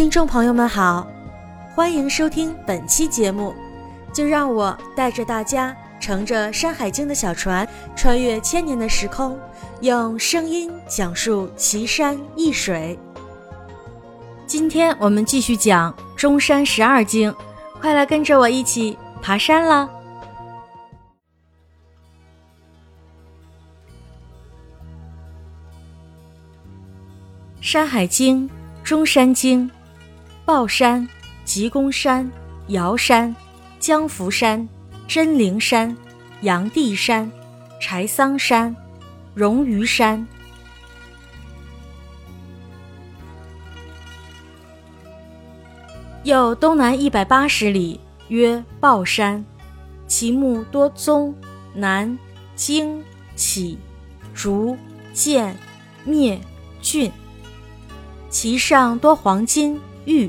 听众朋友们好，欢迎收听本期节目。就让我带着大家乘着《山海经》的小船，穿越千年的时空，用声音讲述奇山异水。今天我们继续讲中山十二经，快来跟着我一起爬山啦！《山海经·中山经》：豹山、吉公山、尧山、江福山、真灵山、阳地山、柴桑山、荣于山。有东南一百八十里，曰豹山，其木多棕、楠、荆、杞、竹、剑、篾、浚。其上多黄金、玉，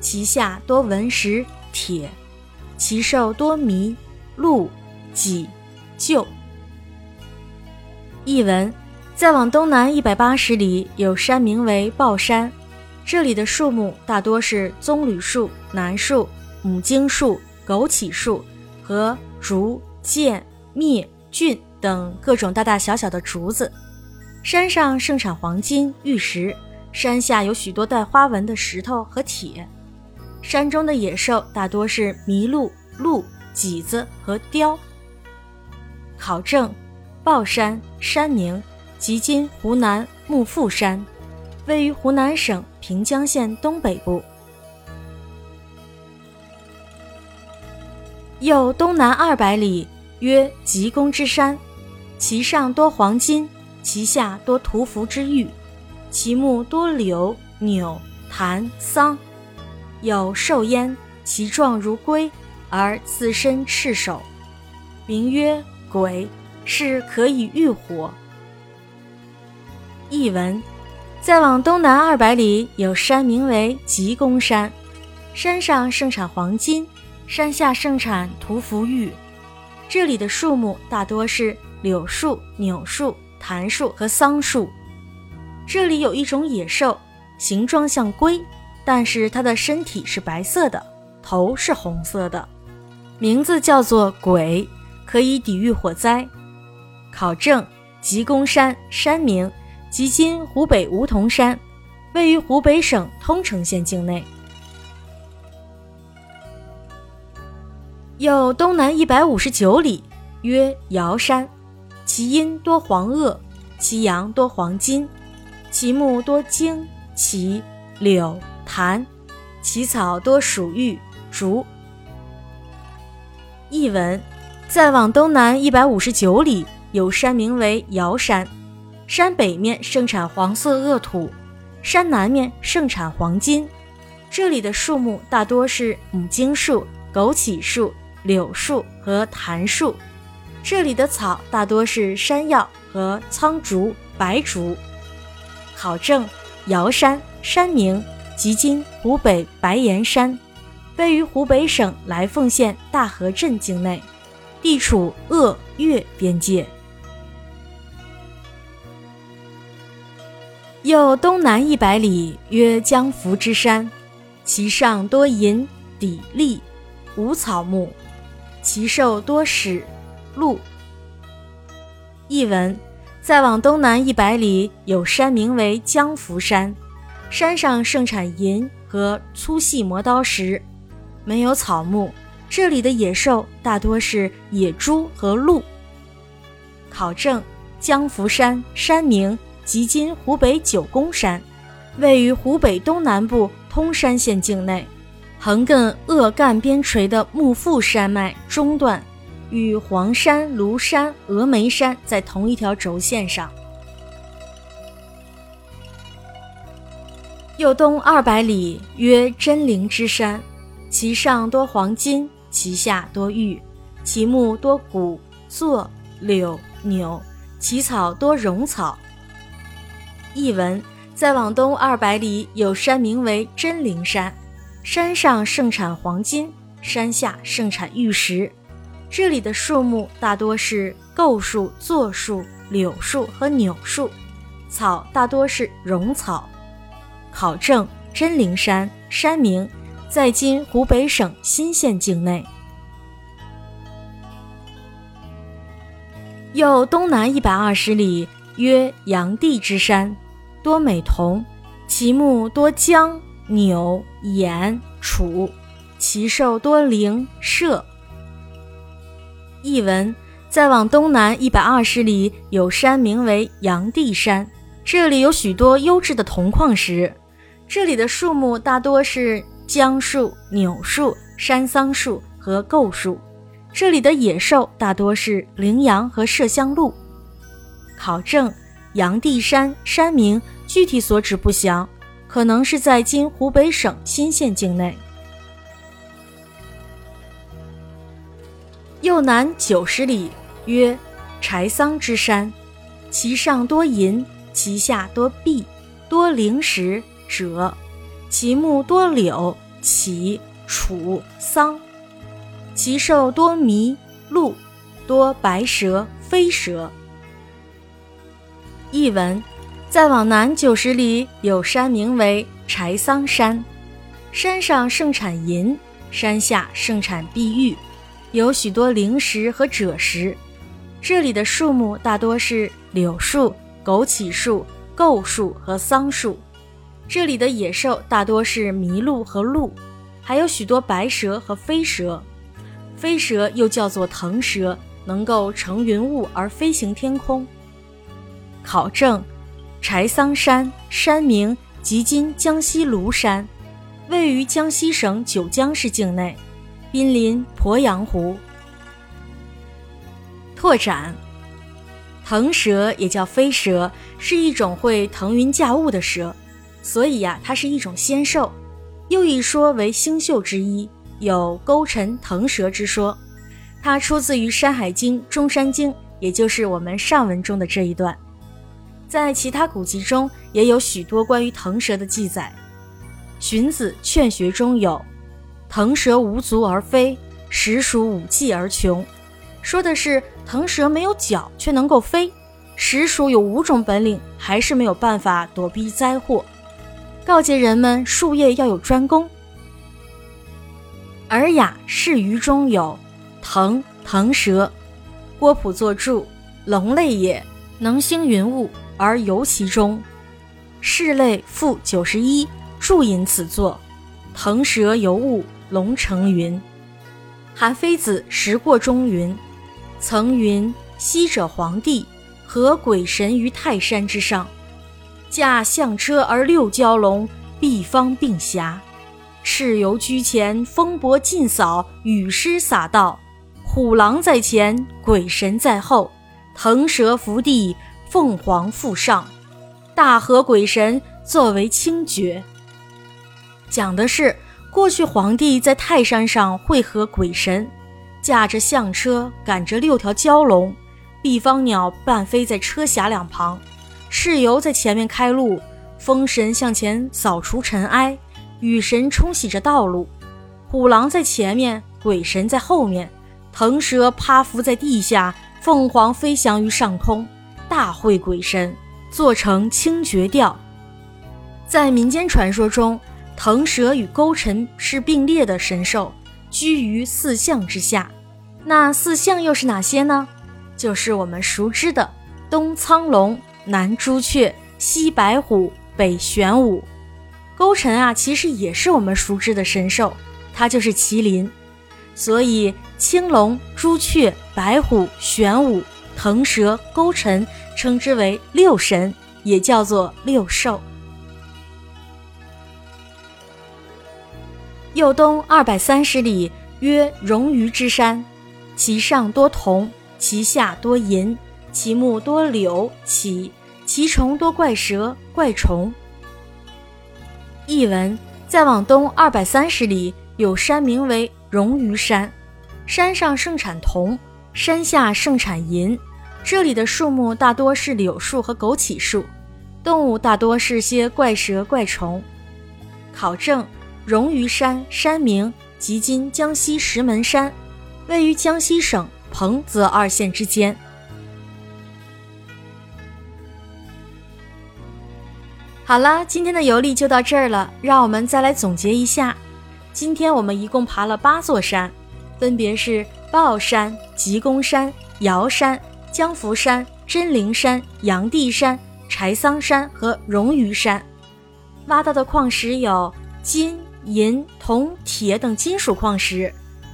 其下多文石、铁，其兽多麋、鹿、麂、鹫。译文：再往东南一百八十里，有山名为豹山，这里的树木大多是棕榈树、楠树、母荆树、枸杞树和竹、剑、篾、菌等各种大大小小的竹子。山上盛产黄金、玉石。山下有许多带花纹的石头和铁，山中的野兽大多是麋鹿、鹿、麂子和雕。考证：豹山山名，即今湖南幕阜山，位于湖南省平江县东北部。又东南二百里，曰吉公之山，其上多黄金，其下多屠夫之玉。其木多柳、柳、檀、桑，有兽焉，其状如龟，而自身赤手，名曰鬼，是可以御火。译文：再往东南二百里，有山名为吉公山，山上盛产黄金，山下盛产屠夫玉。这里的树木大多是柳树、柳树、檀树和桑树。这里有一种野兽，形状像龟，但是它的身体是白色的，头是红色的，名字叫做鬼，可以抵御火灾。考证：吉公山山名，即今湖北梧桐山，位于湖北省通城县境内。有东南一百五十九里，曰尧山，其阴多黄垩，其阳多黄金。其木多荆、杞、柳、檀，其草多属玉、竹。译文：再往东南一百五十九里，有山名为尧山，山北面盛产黄色恶土，山南面盛产黄金。这里的树木大多是母荆树、枸杞树、柳树和檀树，这里的草大多是山药和苍竹、白竹。考证：尧山山名，即今湖北白岩山，位于湖北省来凤县大河镇境内，地处鄂粤边界。又东南一百里，曰江福之山，其上多银、砥、砺，无草木，其兽多豕、鹿。译文。再往东南一百里，有山名为江福山，山上盛产银和粗细磨刀石，没有草木。这里的野兽大多是野猪和鹿。考证：江福山山名，即今湖北九宫山，位于湖北东南部通山县境内，横亘鄂赣边陲的幕阜山脉中段。与黄山、庐山、峨眉山在同一条轴线上。右东二百里，曰真灵之山，其上多黄金，其下多玉，其木多古、柞、柳、扭，其草多绒草。译文：再往东二百里，有山名为真灵山，山上盛产黄金，山下盛产玉石。这里的树木大多是构树、柞树、柳树和柳树，草大多是榕草。考证：真灵山，山名，在今湖北省新县境内。又东南一百二十里，曰阳地之山，多美瞳，其木多姜、柳、岩、楚，其兽多灵、麝。译文：再往东南一百二十里，有山名为阳地山，这里有许多优质的铜矿石。这里的树木大多是姜树、柳树、山桑树和构树。这里的野兽大多是羚羊和麝香鹿。考证：阳地山山名具体所指不详，可能是在今湖北省新县境内。右南九十里，曰柴桑之山，其上多银，其下多碧，多灵石。者，其木多柳、杞、楚、桑，其兽多麋、鹿，多白蛇、飞蛇。译文：再往南九十里有山名为柴桑山，山上盛产银，山下盛产碧玉，有许多灵石和赭石。这里的树木大多是柳树、枸杞树、构树和桑树。这里的野兽大多是麋鹿和鹿，还有许多白蛇和飞蛇。飞蛇又叫做腾蛇，能够乘云雾而飞行天空。考证：柴桑山山名即今江西庐山，位于江西省九江市境内，濒临鄱阳湖。拓展：腾蛇也叫飞蛇，是一种会腾云驾雾的蛇。所以呀，它是一种仙兽，又一说为星宿之一，有勾陈腾蛇之说。它出自于《山海经·中山经》，也就是我们上文中的这一段。在其他古籍中也有许多关于腾蛇的记载，《荀子·劝学》中有“腾蛇无足而飞，实属五技而穷”，说的是腾蛇没有脚却能够飞，实属有五种本领，还是没有办法躲避灾祸。告诫人们术业要有专攻。《尔雅释鱼》中有“腾腾蛇”，郭璞作注：“龙类也，能兴云雾而游其中。”释类负九十一注引此作：“腾蛇游雾，龙成云。”韩非子《时过》中云：“曾云昔者皇帝和鬼神于泰山之上。”驾象车而六蛟龙，必方并峡。蚩尤居前，风伯尽扫，雨师洒道。虎狼在前，鬼神在后。腾蛇伏地，凤凰复上。大河鬼神作为清绝。讲的是过去皇帝在泰山上会合鬼神，驾着象车，赶着六条蛟龙，毕方鸟半飞在车匣两旁。蚩尤在前面开路，风神向前扫除尘埃，雨神冲洗着道路，虎狼在前面，鬼神在后面，腾蛇趴伏在地下，凤凰飞翔于上空，大会鬼神，做成清绝调。在民间传说中，腾蛇与勾陈是并列的神兽，居于四象之下。那四象又是哪些呢？就是我们熟知的东苍龙。南朱雀，西白虎，北玄武，勾陈啊，其实也是我们熟知的神兽，它就是麒麟。所以青龙、朱雀、白虎、玄武、腾蛇、勾陈称之为六神，也叫做六兽。右东二百三十里，曰荣于之山，其上多铜，其下多银，其木多柳、杞。其虫多怪蛇怪虫。译文：再往东二百三十里，有山名为荣于山，山上盛产铜，山下盛产银。这里的树木大多是柳树和枸杞树，动物大多是些怪蛇怪虫。考证：荣于山山名即今江西石门山，位于江西省彭泽二县之间。好了，今天的游历就到这儿了，让我们再来总结一下。今天我们一共爬了八座山，分别是豹山、吉公山、瑶山、江福山、真灵山、阳地山、柴桑山和荣誉山。挖到的矿石有金、银、铜、铁等金属矿石，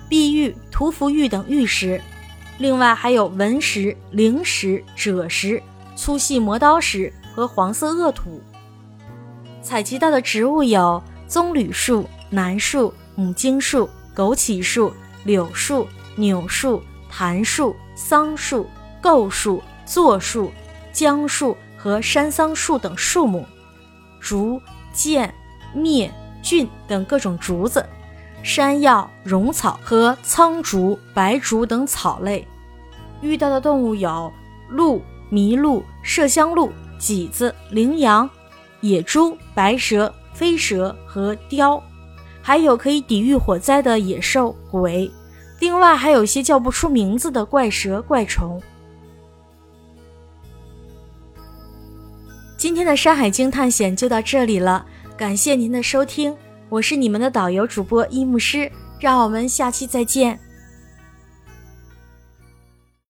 碧玉、屠夫玉等玉石，另外还有文石、灵石、赭石、粗细磨刀石和黄色恶土。采集到的植物有棕榈树。楠树、母荆树、枸杞树、柳树、柳树、檀树、桑树、构树、柞树、姜树和山桑树等树木，竹、剑、篾、菌等各种竹子，山药、榕草和苍竹、白竹等草类。遇到的动物有鹿、麋鹿、麝香鹿、麂子、羚羊、野猪、白蛇、飞蛇和雕。还有可以抵御火灾的野兽鬼，另外还有些叫不出名字的怪蛇怪虫。今天的《山海经》探险就到这里了，感谢您的收听，我是你们的导游主播一木师，让我们下期再见。